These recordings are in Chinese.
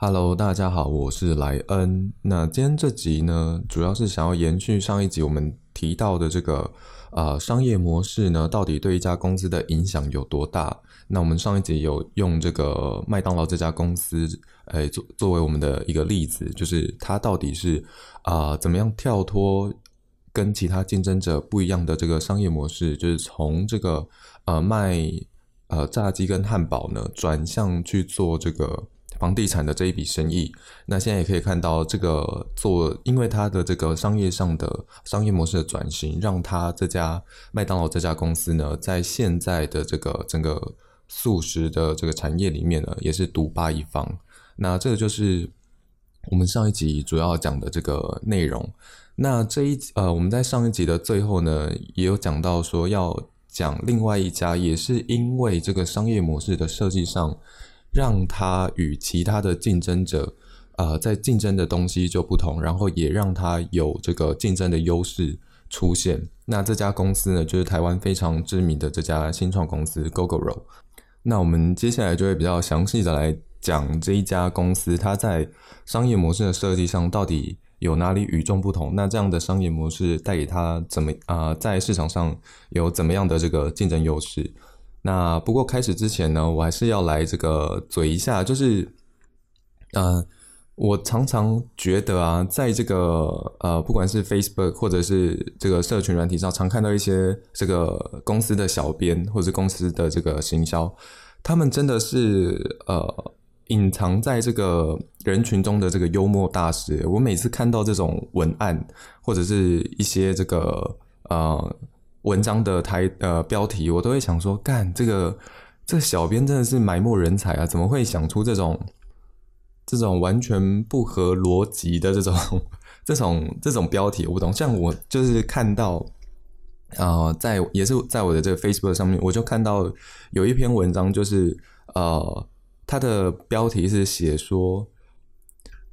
Hello，大家好，我是莱恩。那今天这集呢，主要是想要延续上一集我们提到的这个呃商业模式呢，到底对一家公司的影响有多大？那我们上一集有用这个麦当劳这家公司，诶作作为我们的一个例子，就是它到底是啊怎么样跳脱跟其他竞争者不一样的这个商业模式，就是从这个呃卖呃炸鸡跟汉堡呢，转向去做这个。房地产的这一笔生意，那现在也可以看到，这个做因为它的这个商业上的商业模式的转型，让它这家麦当劳这家公司呢，在现在的这个整个素食的这个产业里面呢，也是独霸一方。那这个就是我们上一集主要讲的这个内容。那这一呃，我们在上一集的最后呢，也有讲到说要讲另外一家，也是因为这个商业模式的设计上。让它与其他的竞争者，呃，在竞争的东西就不同，然后也让它有这个竞争的优势出现。那这家公司呢，就是台湾非常知名的这家新创公司 Gogoro。那我们接下来就会比较详细的来讲这一家公司，它在商业模式的设计上到底有哪里与众不同？那这样的商业模式带给它怎么啊，在市场上有怎么样的这个竞争优势？那不过开始之前呢，我还是要来这个嘴一下，就是，呃，我常常觉得啊，在这个呃，不管是 Facebook 或者是这个社群软体上，常看到一些这个公司的小编或者公司的这个行销，他们真的是呃，隐藏在这个人群中的这个幽默大师。我每次看到这种文案或者是一些这个呃。文章的台呃标题，我都会想说，干这个这小编真的是埋没人才啊！怎么会想出这种这种完全不合逻辑的这种 这种这种标题？我不懂。像我就是看到啊，在也是在我的这个 Facebook 上面，我就看到有一篇文章，就是呃，它的标题是写说，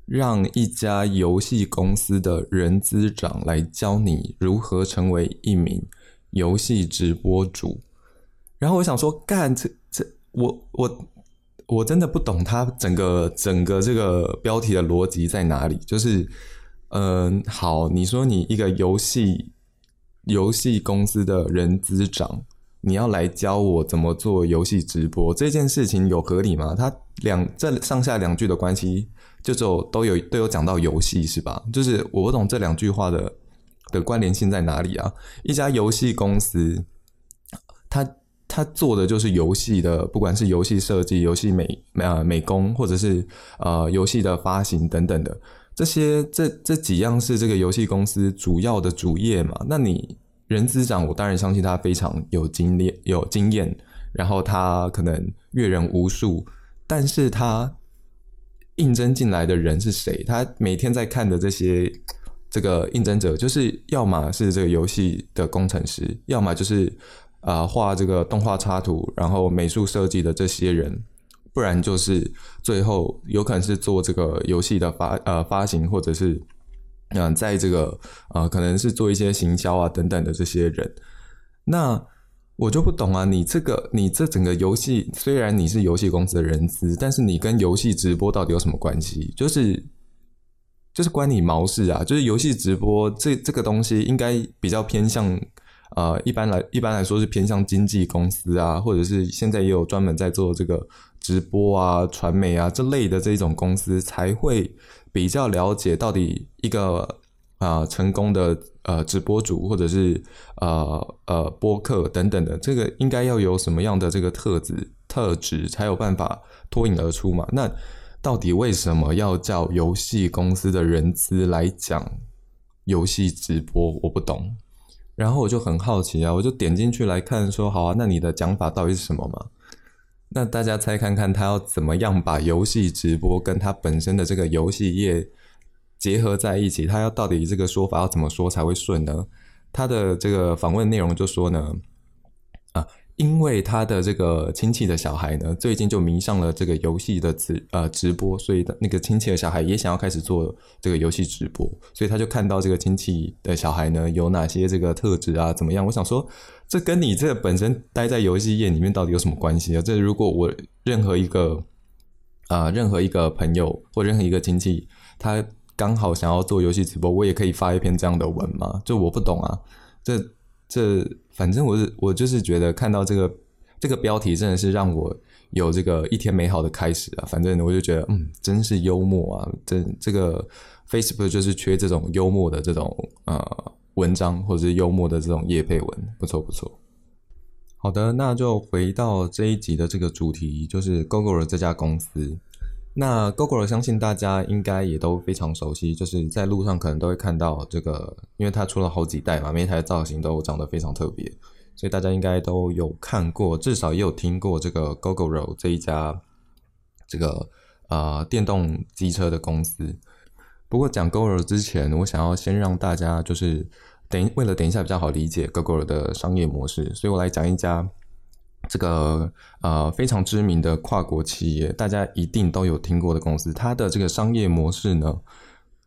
让一家游戏公司的人资长来教你如何成为一名。游戏直播主，然后我想说，干这这，我我我真的不懂他整个整个这个标题的逻辑在哪里。就是，嗯，好，你说你一个游戏游戏公司的人资长，你要来教我怎么做游戏直播，这件事情有合理吗？他两这上下两句的关系，就就都有都有讲到游戏是吧？就是我懂这两句话的。的关联性在哪里啊？一家游戏公司，他他做的就是游戏的，不管是游戏设计、游戏美啊美工，或者是呃游戏的发行等等的这些，这这几样是这个游戏公司主要的主业嘛？那你人资长，我当然相信他非常有经验、有经验，然后他可能阅人无数，但是他应征进来的人是谁？他每天在看的这些。这个应征者就是要么是这个游戏的工程师，要么就是啊画这个动画插图，然后美术设计的这些人，不然就是最后有可能是做这个游戏的发呃发行，或者是嗯在这个呃可能是做一些行销啊等等的这些人。那我就不懂啊，你这个你这整个游戏虽然你是游戏公司的人资，但是你跟游戏直播到底有什么关系？就是。就是关你毛事啊！就是游戏直播这这个东西，应该比较偏向呃，一般来一般来说是偏向经纪公司啊，或者是现在也有专门在做这个直播啊、传媒啊这类的这种公司才会比较了解到底一个啊成功的呃直播主或者是呃呃播客等等的这个应该要有什么样的这个特质特质才有办法脱颖而出嘛？那。到底为什么要叫游戏公司的人资来讲游戏直播？我不懂。然后我就很好奇啊，我就点进去来看，说好啊，那你的讲法到底是什么嘛？那大家猜看看，他要怎么样把游戏直播跟他本身的这个游戏业结合在一起？他要到底这个说法要怎么说才会顺呢？他的这个访问内容就说呢。啊因为他的这个亲戚的小孩呢，最近就迷上了这个游戏的直呃直播，所以那个亲戚的小孩也想要开始做这个游戏直播，所以他就看到这个亲戚的小孩呢有哪些这个特质啊怎么样？我想说，这跟你这本身待在游戏业里面到底有什么关系啊？这如果我任何一个啊，任何一个朋友或任何一个亲戚，他刚好想要做游戏直播，我也可以发一篇这样的文吗？就我不懂啊，这这，反正我是我就是觉得看到这个这个标题真的是让我有这个一天美好的开始啊！反正我就觉得，嗯，真是幽默啊！这这个 Facebook 就是缺这种幽默的这种呃文章，或者是幽默的这种叶配文，不错不错。好的，那就回到这一集的这个主题，就是 Google 这家公司。那 Google 相信大家应该也都非常熟悉，就是在路上可能都会看到这个，因为它出了好几代嘛，每一台造型都长得非常特别，所以大家应该都有看过，至少也有听过这个 Google 这一家这个呃电动机车的公司。不过讲 Google 之前，我想要先让大家就是。等为了等一下比较好理解 Google 的商业模式，所以我来讲一家这个呃非常知名的跨国企业，大家一定都有听过的公司。它的这个商业模式呢，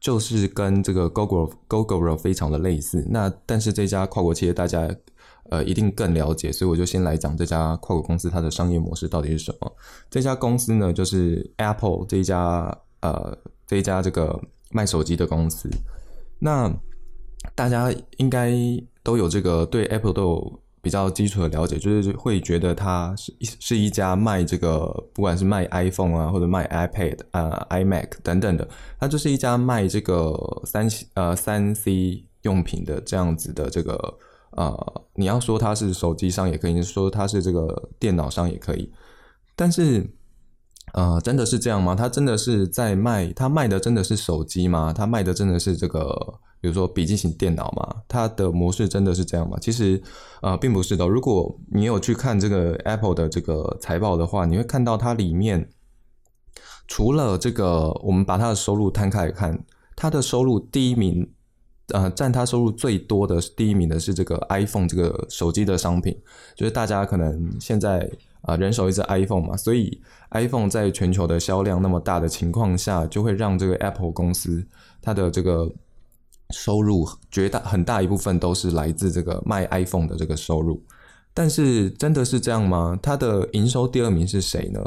就是跟这个 Google Google 非常的类似。那但是这家跨国企业大家呃一定更了解，所以我就先来讲这家跨国公司它的商业模式到底是什么。这家公司呢，就是 Apple 这一家呃这一家这个卖手机的公司。那大家应该都有这个对 Apple 都有比较基础的了解，就是会觉得它是是一家卖这个，不管是卖 iPhone 啊，或者卖 iPad 啊、iMac 等等的，它就是一家卖这个三呃三 C 用品的这样子的这个呃，你要说它是手机商也可以，说它是这个电脑商也可以，但是呃，真的是这样吗？它真的是在卖？它卖的真的是手机吗？它卖的真的是这个？比如说笔记型电脑嘛，它的模式真的是这样吗？其实，呃，并不是的。如果你有去看这个 Apple 的这个财报的话，你会看到它里面除了这个，我们把它的收入摊开来看，它的收入第一名，呃，占它收入最多的第一名的是这个 iPhone 这个手机的商品，就是大家可能现在啊人手一只 iPhone 嘛，所以 iPhone 在全球的销量那么大的情况下，就会让这个 Apple 公司它的这个。收入绝大很大一部分都是来自这个卖 iPhone 的这个收入，但是真的是这样吗？它的营收第二名是谁呢？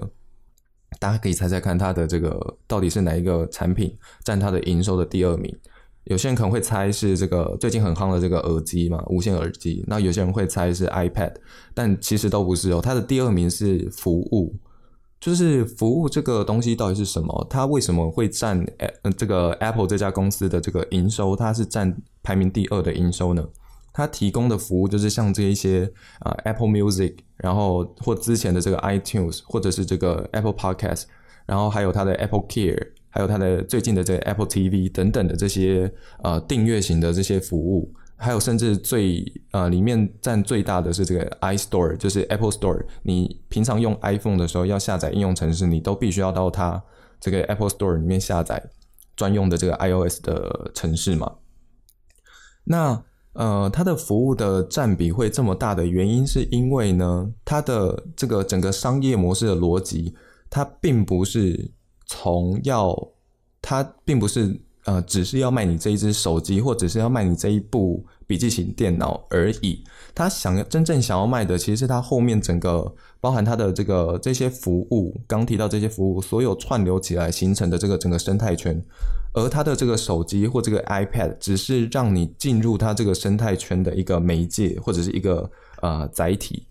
大家可以猜猜看，它的这个到底是哪一个产品占它的营收的第二名？有些人可能会猜是这个最近很夯的这个耳机嘛，无线耳机。那有些人会猜是 iPad，但其实都不是哦。它的第二名是服务。就是服务这个东西到底是什么？它为什么会占呃这个 Apple 这家公司的这个营收？它是占排名第二的营收呢？它提供的服务就是像这一些啊 Apple Music，然后或之前的这个 iTunes，或者是这个 Apple Podcast，然后还有它的 Apple Care，还有它的最近的这个 Apple TV 等等的这些呃订阅型的这些服务。还有，甚至最呃，里面占最大的是这个 iStore，就是 Apple Store。你平常用 iPhone 的时候要下载应用程式，你都必须要到它这个 Apple Store 里面下载专用的这个 iOS 的程式嘛？那呃，它的服务的占比会这么大的原因，是因为呢，它的这个整个商业模式的逻辑，它并不是从要，它并不是。呃，只是要卖你这一只手机，或者是要卖你这一部笔记型电脑而已。他想要真正想要卖的，其实是他后面整个包含他的这个这些服务，刚提到这些服务，所有串流起来形成的这个整个生态圈。而他的这个手机或这个 iPad，只是让你进入他这个生态圈的一个媒介，或者是一个呃载体。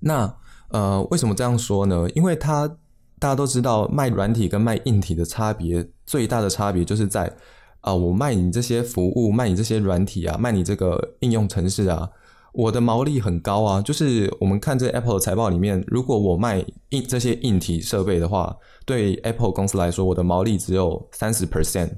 那呃，为什么这样说呢？因为它。大家都知道，卖软体跟卖硬体的差别，最大的差别就是在啊，我卖你这些服务，卖你这些软体啊，卖你这个应用程式啊，我的毛利很高啊。就是我们看这 Apple 的财报里面，如果我卖硬这些硬体设备的话，对 Apple 公司来说，我的毛利只有三十 percent。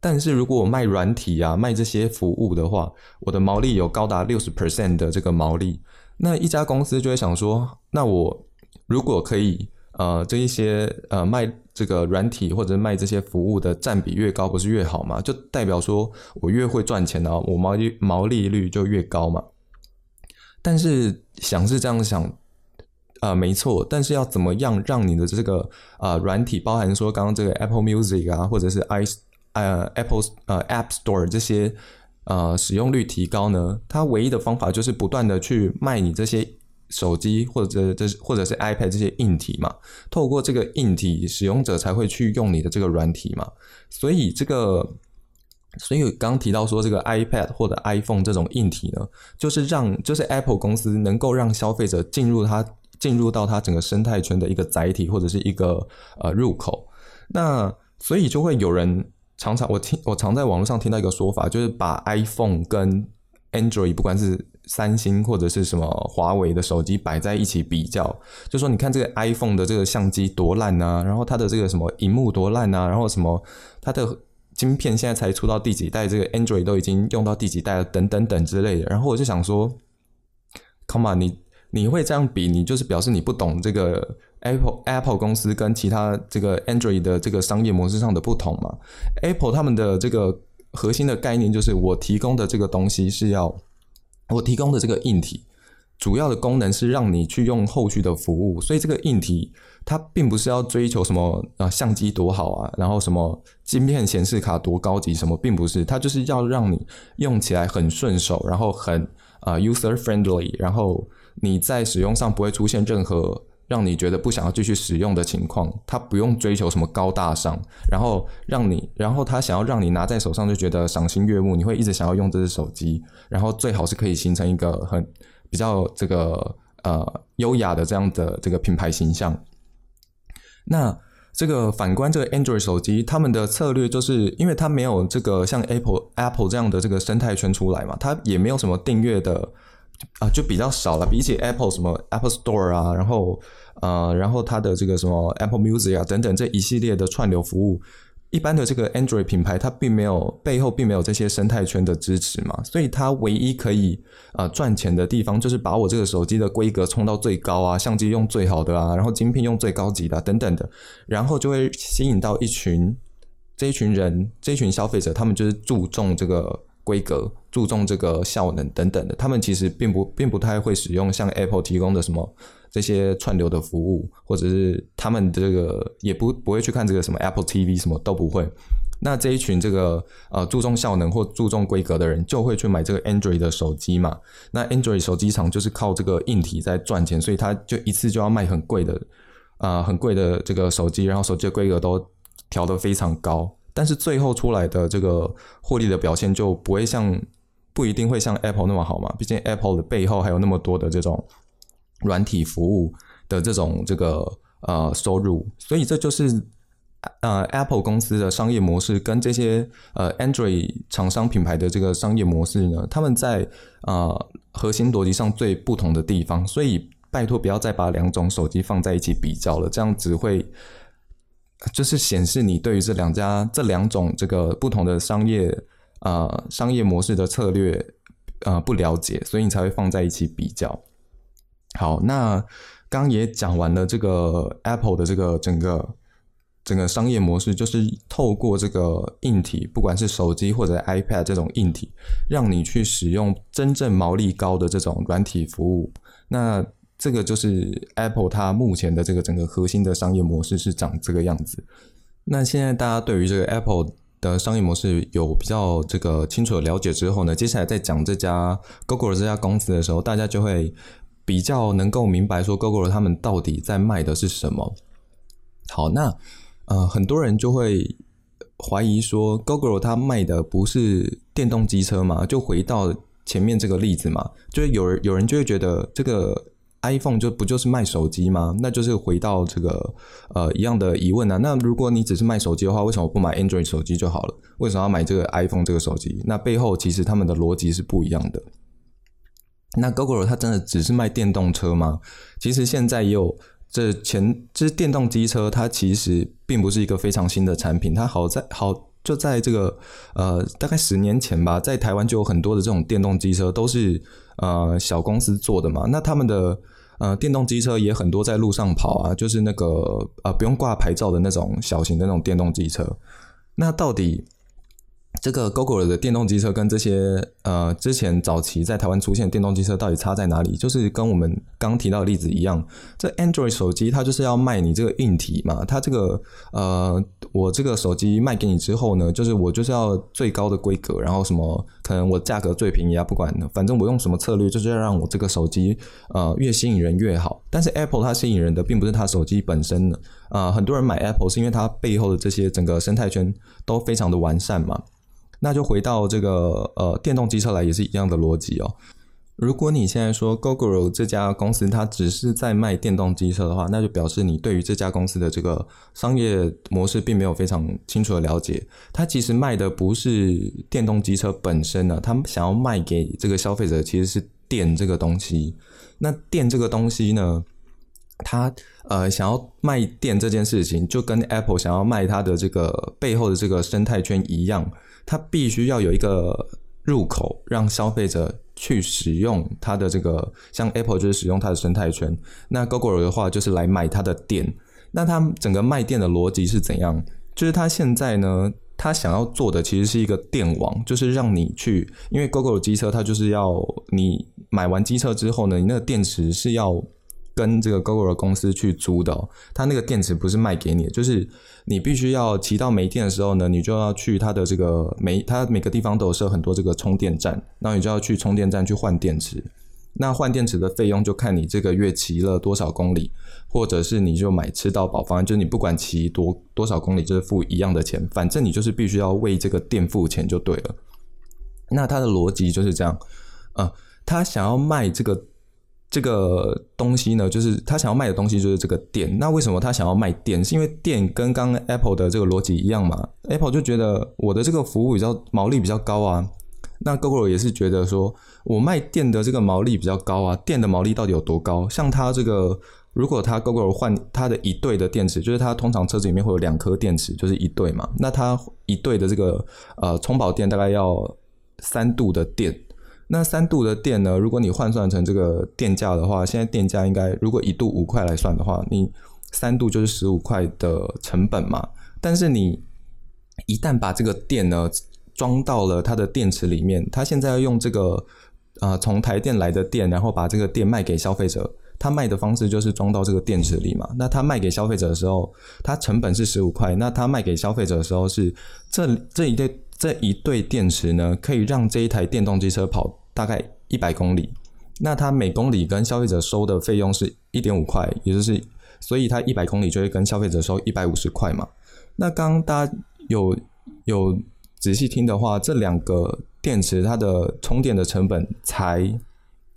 但是如果我卖软体啊，卖这些服务的话，我的毛利有高达六十 percent 的这个毛利。那一家公司就会想说，那我如果可以。呃，这一些呃卖这个软体或者卖这些服务的占比越高，不是越好吗？就代表说我越会赚钱呢，我毛利毛利率就越高嘛。但是想是这样想，啊，没错。但是要怎么样让你的这个啊软体，包含说刚刚这个 Apple Music 啊，或者是 i 呃 Apple 呃 App Store 这些呃使用率提高呢？它唯一的方法就是不断的去卖你这些。手机或者这或者是 iPad 这些硬体嘛，透过这个硬体，使用者才会去用你的这个软体嘛。所以这个，所以刚提到说这个 iPad 或者 iPhone 这种硬体呢，就是让就是 Apple 公司能够让消费者进入它进入到它整个生态圈的一个载体或者是一个呃入口。那所以就会有人常常我听我常在网络上听到一个说法，就是把 iPhone 跟 Android 不管是三星或者是什么华为的手机摆在一起比较，就说你看这个 iPhone 的这个相机多烂啊，然后它的这个什么荧幕多烂啊，然后什么它的晶片现在才出到第几代，这个 Android 都已经用到第几代了，等等等之类的。然后我就想说，Come on，你你会这样比，你就是表示你不懂这个 Apple Apple 公司跟其他这个 Android 的这个商业模式上的不同嘛？Apple 他们的这个核心的概念就是我提供的这个东西是要。我提供的这个硬体，主要的功能是让你去用后续的服务，所以这个硬体它并不是要追求什么啊相机多好啊，然后什么晶片显示卡多高级什么，并不是，它就是要让你用起来很顺手，然后很啊 user friendly，然后你在使用上不会出现任何。让你觉得不想要继续使用的情况，他不用追求什么高大上，然后让你，然后他想要让你拿在手上就觉得赏心悦目，你会一直想要用这只手机，然后最好是可以形成一个很比较这个呃优雅的这样的这个品牌形象。那这个反观这个 Android 手机，他们的策略就是因为它没有这个像 Apple Apple 这样的这个生态圈出来嘛，它也没有什么订阅的。啊，就比较少了，比起 Apple 什么 Apple Store 啊，然后呃，然后它的这个什么 Apple Music 啊等等这一系列的串流服务，一般的这个 Android 品牌它并没有背后并没有这些生态圈的支持嘛，所以它唯一可以啊赚钱的地方就是把我这个手机的规格冲到最高啊，相机用最好的啊，然后晶片用最高级的等等的，然后就会吸引到一群这一群人，这一群消费者，他们就是注重这个。规格注重这个效能等等的，他们其实并不并不太会使用像 Apple 提供的什么这些串流的服务，或者是他们这个也不不会去看这个什么 Apple TV 什么都不会。那这一群这个呃注重效能或注重规格的人，就会去买这个 Android 的手机嘛。那 Android 手机厂就是靠这个硬体在赚钱，所以他就一次就要卖很贵的啊很贵的这个手机，然后手机的规格都调得非常高。但是最后出来的这个获利的表现就不会像不一定会像 Apple 那么好嘛？毕竟 Apple 的背后还有那么多的这种软体服务的这种这个呃收入，所以这就是呃 Apple 公司的商业模式跟这些呃 Android 厂商品牌的这个商业模式呢，他们在呃核心逻辑上最不同的地方。所以拜托不要再把两种手机放在一起比较了，这样只会。就是显示你对于这两家这两种这个不同的商业呃商业模式的策略呃不了解，所以你才会放在一起比较。好，那刚也讲完了这个 Apple 的这个整个整个商业模式，就是透过这个硬体，不管是手机或者 iPad 这种硬体，让你去使用真正毛利高的这种软体服务。那这个就是 Apple 它目前的这个整个核心的商业模式是长这个样子。那现在大家对于这个 Apple 的商业模式有比较这个清楚的了解之后呢，接下来在讲这家 Google 这家公司的时候，大家就会比较能够明白说 Google 他们到底在卖的是什么。好，那呃很多人就会怀疑说 Google 它卖的不是电动机车嘛？就回到前面这个例子嘛，就是有人有人就会觉得这个。iPhone 就不就是卖手机吗？那就是回到这个呃一样的疑问啊。那如果你只是卖手机的话，为什么不买 Android 手机就好了？为什么要买这个 iPhone 这个手机？那背后其实他们的逻辑是不一样的。那 Google 它真的只是卖电动车吗？其实现在也有这前这电动机车，它其实并不是一个非常新的产品。它好在好就在这个呃大概十年前吧，在台湾就有很多的这种电动机车都是呃小公司做的嘛。那他们的呃，电动机车也很多在路上跑啊，就是那个呃不用挂牌照的那种小型的那种电动机车。那到底这个 Google 的电动机车跟这些呃之前早期在台湾出现电动机车到底差在哪里？就是跟我们刚提到的例子一样，这 Android 手机它就是要卖你这个硬体嘛，它这个呃我这个手机卖给你之后呢，就是我就是要最高的规格，然后什么可能我价格最便宜啊，不管反正我用什么策略，就是要让我这个手机呃越吸引人越好。但是 Apple 它吸引人的并不是它手机本身的啊，很多人买 Apple 是因为它背后的这些整个生态圈都非常的完善嘛。那就回到这个呃电动机车来也是一样的逻辑哦。如果你现在说 Google 这家公司它只是在卖电动机车的话，那就表示你对于这家公司的这个商业模式并没有非常清楚的了解。它其实卖的不是电动机车本身呢，他们想要卖给这个消费者其实是电这个东西。那电这个东西呢，它呃想要卖电这件事情，就跟 Apple 想要卖它的这个背后的这个生态圈一样。它必须要有一个入口，让消费者去使用它的这个，像 Apple 就是使用它的生态圈，那 Google 的话就是来买它的电。那它整个卖电的逻辑是怎样？就是它现在呢，它想要做的其实是一个电网，就是让你去，因为 Google 机车它就是要你买完机车之后呢，你那个电池是要。跟这个 Google 公司去租的，它那个电池不是卖给你，就是你必须要骑到没电的时候呢，你就要去它的这个每它每个地方都有设很多这个充电站，然后你就要去充电站去换电池。那换电池的费用就看你这个月骑了多少公里，或者是你就买吃到饱方案，就是你不管骑多多少公里，就是付一样的钱，反正你就是必须要为这个电付钱就对了。那它的逻辑就是这样，呃，他想要卖这个。这个东西呢，就是他想要卖的东西就是这个电。那为什么他想要卖电？是因为电跟刚 Apple 的这个逻辑一样嘛？Apple 就觉得我的这个服务比较毛利比较高啊。那 Google 也是觉得说我卖电的这个毛利比较高啊。电的毛利到底有多高？像它这个，如果它 Google 换它的一对的电池，就是它通常车子里面会有两颗电池，就是一对嘛。那它一对的这个呃充饱电大概要三度的电。那三度的电呢？如果你换算成这个电价的话，现在电价应该如果一度五块来算的话，你三度就是十五块的成本嘛。但是你一旦把这个电呢装到了它的电池里面，它现在要用这个啊从台电来的电，然后把这个电卖给消费者。它卖的方式就是装到这个电池里嘛。那它卖给消费者的时候，它成本是十五块。那它卖给消费者的时候是这这一对。这一对电池呢，可以让这一台电动机车跑大概一百公里。那它每公里跟消费者收的费用是一点五块，也就是，所以它一百公里就会跟消费者收一百五十块嘛。那刚刚大家有有仔细听的话，这两个电池它的充电的成本才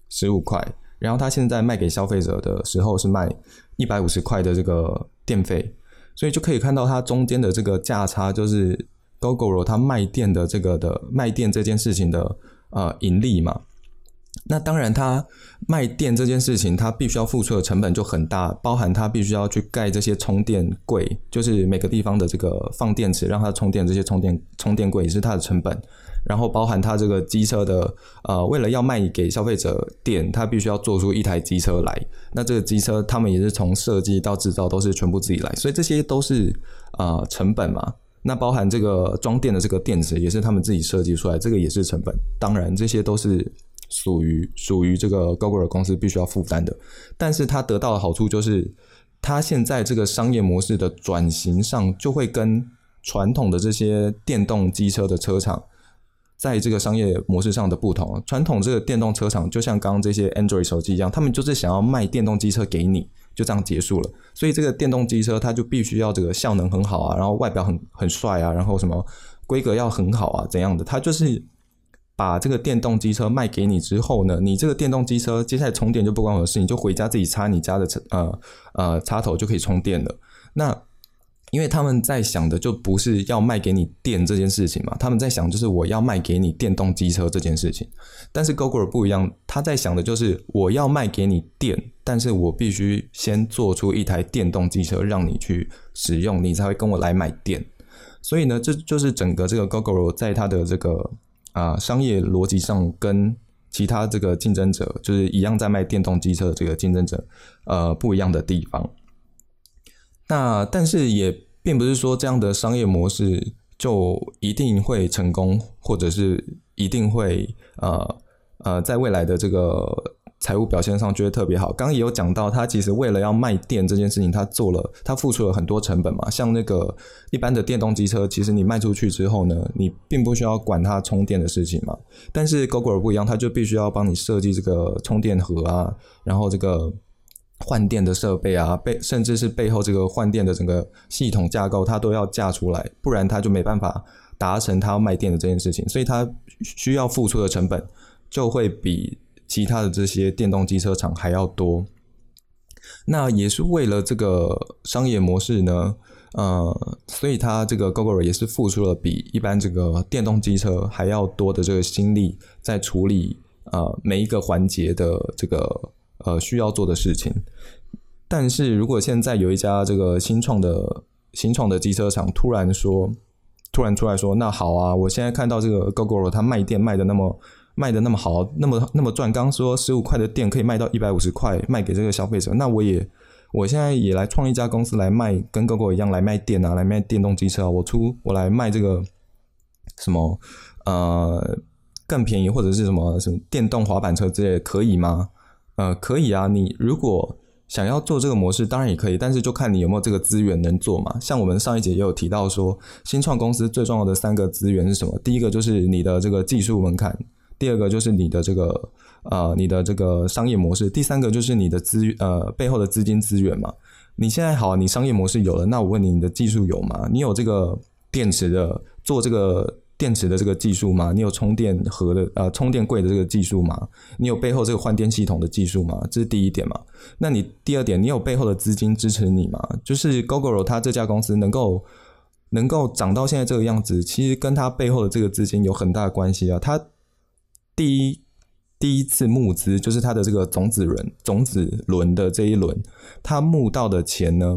十五块，然后它现在卖给消费者的时候是卖一百五十块的这个电费，所以就可以看到它中间的这个价差就是。Gogo 它卖电的这个的卖电这件事情的呃盈利嘛，那当然它卖电这件事情，它必须要付出的成本就很大，包含它必须要去盖这些充电柜，就是每个地方的这个放电池让它充电这些充电充电柜也是它的成本，然后包含它这个机车的呃为了要卖给消费者电，它必须要做出一台机车来，那这个机车他们也是从设计到制造都是全部自己来，所以这些都是呃成本嘛。那包含这个装电的这个电池也是他们自己设计出来，这个也是成本。当然，这些都是属于属于这个 Google 公司必须要负担的。但是它得到的好处就是，它现在这个商业模式的转型上，就会跟传统的这些电动机车的车厂。在这个商业模式上的不同，传统这个电动车厂就像刚刚这些 Android 手机一样，他们就是想要卖电动机车给你，就这样结束了。所以这个电动机车它就必须要这个效能很好啊，然后外表很很帅啊，然后什么规格要很好啊，怎样的？它就是把这个电动机车卖给你之后呢，你这个电动机车接下来充电就不关我的事，你就回家自己插你家的呃呃插头就可以充电了。那因为他们在想的就不是要卖给你电这件事情嘛，他们在想就是我要卖给你电动机车这件事情。但是 Google 不一样，他在想的就是我要卖给你电，但是我必须先做出一台电动机车让你去使用，你才会跟我来买电。所以呢，这就是整个这个 Google 在它的这个啊商业逻辑上跟其他这个竞争者就是一样在卖电动机车的这个竞争者呃不一样的地方。那但是也并不是说这样的商业模式就一定会成功，或者是一定会呃呃，在未来的这个。财务表现上觉得特别好。刚刚也有讲到，他其实为了要卖电这件事情，他做了，他付出了很多成本嘛。像那个一般的电动机车，其实你卖出去之后呢，你并不需要管它充电的事情嘛。但是 Google 不一样，它就必须要帮你设计这个充电盒啊，然后这个换电的设备啊，背甚至是背后这个换电的整个系统架构，它都要架出来，不然它就没办法达成它要卖电的这件事情。所以它需要付出的成本就会比。其他的这些电动机车厂还要多，那也是为了这个商业模式呢，呃，所以它这个 Google 也是付出了比一般这个电动机车还要多的这个心力，在处理呃每一个环节的这个呃需要做的事情。但是如果现在有一家这个新创的新创的机车厂突然说，突然出来说，那好啊，我现在看到这个 Google 它卖电卖的那么。卖的那么好，那么那么赚。刚说十五块的店可以卖到一百五十块，卖给这个消费者。那我也，我现在也来创一家公司来卖，跟 GoGo 一样来卖电啊，来卖电动机车。我出我来卖这个什么呃更便宜或者是什么什么电动滑板车之类，可以吗？呃，可以啊。你如果想要做这个模式，当然也可以，但是就看你有没有这个资源能做嘛。像我们上一节也有提到说，新创公司最重要的三个资源是什么？第一个就是你的这个技术门槛。第二个就是你的这个呃，你的这个商业模式。第三个就是你的资呃背后的资金资源嘛。你现在好，你商业模式有了，那我问你，你的技术有吗？你有这个电池的做这个电池的这个技术吗？你有充电盒的呃充电柜的这个技术吗？你有背后这个换电系统的技术吗？这是第一点嘛。那你第二点，你有背后的资金支持你吗？就是 Google 它这家公司能够能够涨到现在这个样子，其实跟它背后的这个资金有很大的关系啊。它第一第一次募资就是他的这个种子轮种子轮的这一轮，他募到的钱呢，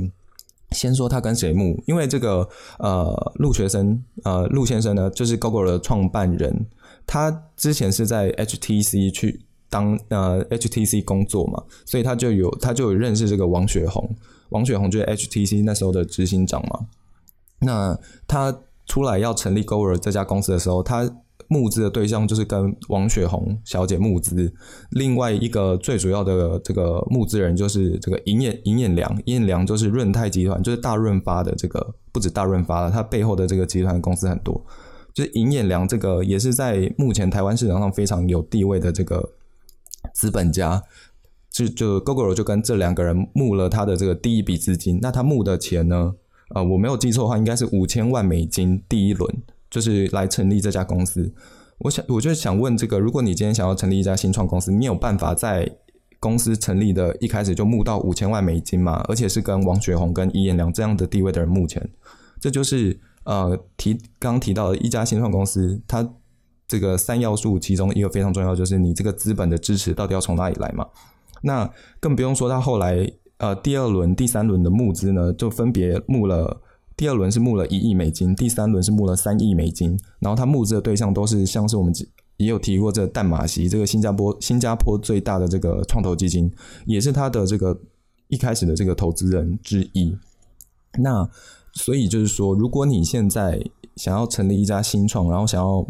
先说他跟谁募，因为这个呃陆学生呃陆先生呢，就是 Google 的创办人，他之前是在 HTC 去当呃 HTC 工作嘛，所以他就有他就有认识这个王雪红，王雪红就是 HTC 那时候的执行长嘛，那他出来要成立 Google 这家公司的时候，他。募资的对象就是跟王雪红小姐募资，另外一个最主要的这个募资人就是这个尹衍尹衍良，尹衍良就是润泰集团，就是大润发的这个不止大润发了，它背后的这个集团公司很多，就是尹衍良这个也是在目前台湾市场上非常有地位的这个资本家，就就 Google 就跟这两个人募了他的这个第一笔资金，那他募的钱呢，呃，我没有记错的话，应该是五千万美金第一轮。就是来成立这家公司，我想，我就想问这个：如果你今天想要成立一家新创公司，你有办法在公司成立的一开始就募到五千万美金吗？而且是跟王雪红、跟伊彦良这样的地位的人募钱？这就是呃提刚提到的一家新创公司，它这个三要素其中一个非常重要，就是你这个资本的支持到底要从哪里来嘛？那更不用说他后来呃第二轮、第三轮的募资呢，就分别募了。第二轮是募了一亿美金，第三轮是募了三亿美金，然后他募资的对象都是像是我们也有提过这淡马锡这个新加坡新加坡最大的这个创投基金，也是他的这个一开始的这个投资人之一。那所以就是说，如果你现在想要成立一家新创，然后想要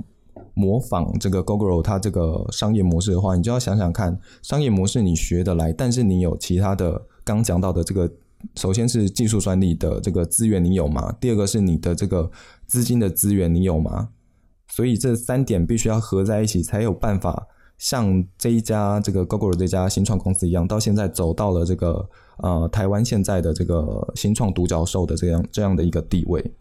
模仿这个 Google 它这个商业模式的话，你就要想想看，商业模式你学得来，但是你有其他的刚讲到的这个。首先是技术专利的这个资源你有吗？第二个是你的这个资金的资源你有吗？所以这三点必须要合在一起，才有办法像这一家这个 Google 这家新创公司一样，到现在走到了这个呃台湾现在的这个新创独角兽的这样这样的一个地位。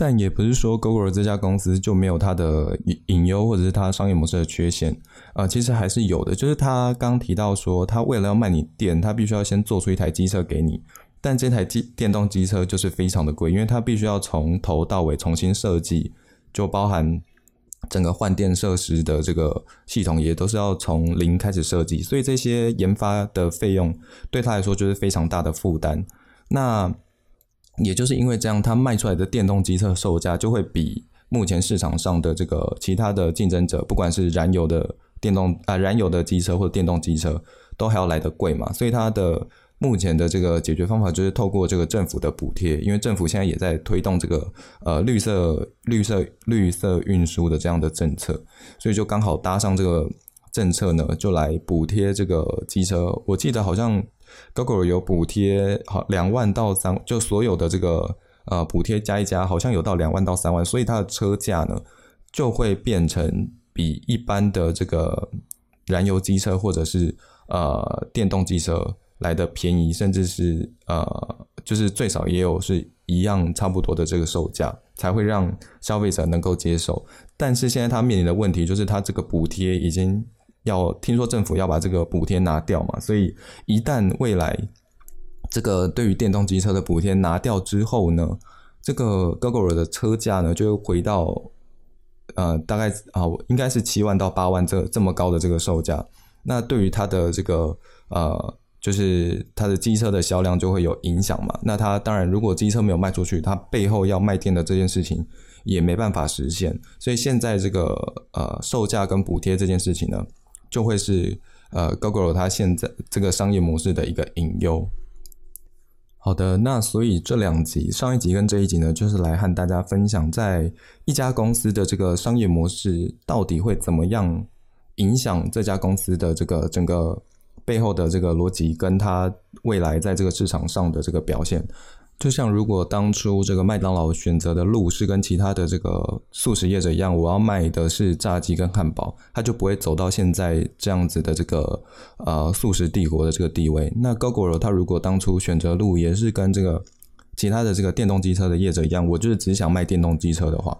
但也不是说 Google 这家公司就没有它的隐忧，或者是它商业模式的缺陷啊，其实还是有的。就是他刚提到说，他为了要卖你电，他必须要先做出一台机车给你，但这台机电动机车就是非常的贵，因为它必须要从头到尾重新设计，就包含整个换电设施的这个系统也都是要从零开始设计，所以这些研发的费用对他来说就是非常大的负担。那也就是因为这样，它卖出来的电动机车售价就会比目前市场上的这个其他的竞争者，不管是燃油的电动啊燃油的机车或者电动机车，都还要来得贵嘛。所以它的目前的这个解决方法就是透过这个政府的补贴，因为政府现在也在推动这个呃绿色绿色绿色运输的这样的政策，所以就刚好搭上这个政策呢，就来补贴这个机车。我记得好像 Google 有补贴好两万到三，就所有的这个呃补贴加一加，好像有到两万到三万，所以它的车价呢就会变成比一般的这个燃油机车或者是呃电动机车。来的便宜，甚至是呃，就是最少也有是一样差不多的这个售价，才会让消费者能够接受。但是现在它面临的问题就是，它这个补贴已经要听说政府要把这个补贴拿掉嘛，所以一旦未来这个对于电动机车的补贴拿掉之后呢，这个 Google 的车价呢就回到呃大概啊应该是七万到八万这这么高的这个售价。那对于它的这个呃。就是它的机车的销量就会有影响嘛？那它当然，如果机车没有卖出去，它背后要卖电的这件事情也没办法实现。所以现在这个呃售价跟补贴这件事情呢，就会是呃 Google 它现在这个商业模式的一个隐忧。好的，那所以这两集上一集跟这一集呢，就是来和大家分享，在一家公司的这个商业模式到底会怎么样影响这家公司的这个整个。背后的这个逻辑，跟它未来在这个市场上的这个表现，就像如果当初这个麦当劳选择的路是跟其他的这个素食业者一样，我要卖的是炸鸡跟汉堡，它就不会走到现在这样子的这个呃素食帝国的这个地位。那 Google 它如果当初选择路也是跟这个其他的这个电动机车的业者一样，我就是只想卖电动机车的话。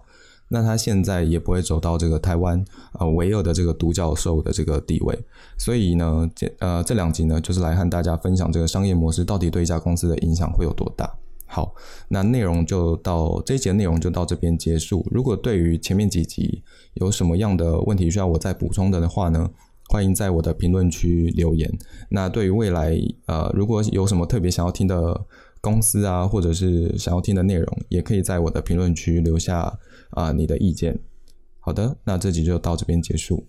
那他现在也不会走到这个台湾呃唯二的这个独角兽的这个地位，所以呢，这呃这两集呢，就是来和大家分享这个商业模式到底对一家公司的影响会有多大。好，那内容就到这一节内容就到这边结束。如果对于前面几集有什么样的问题需要我再补充的的话呢，欢迎在我的评论区留言。那对于未来呃如果有什么特别想要听的公司啊，或者是想要听的内容，也可以在我的评论区留下。啊，你的意见，好的，那这集就到这边结束。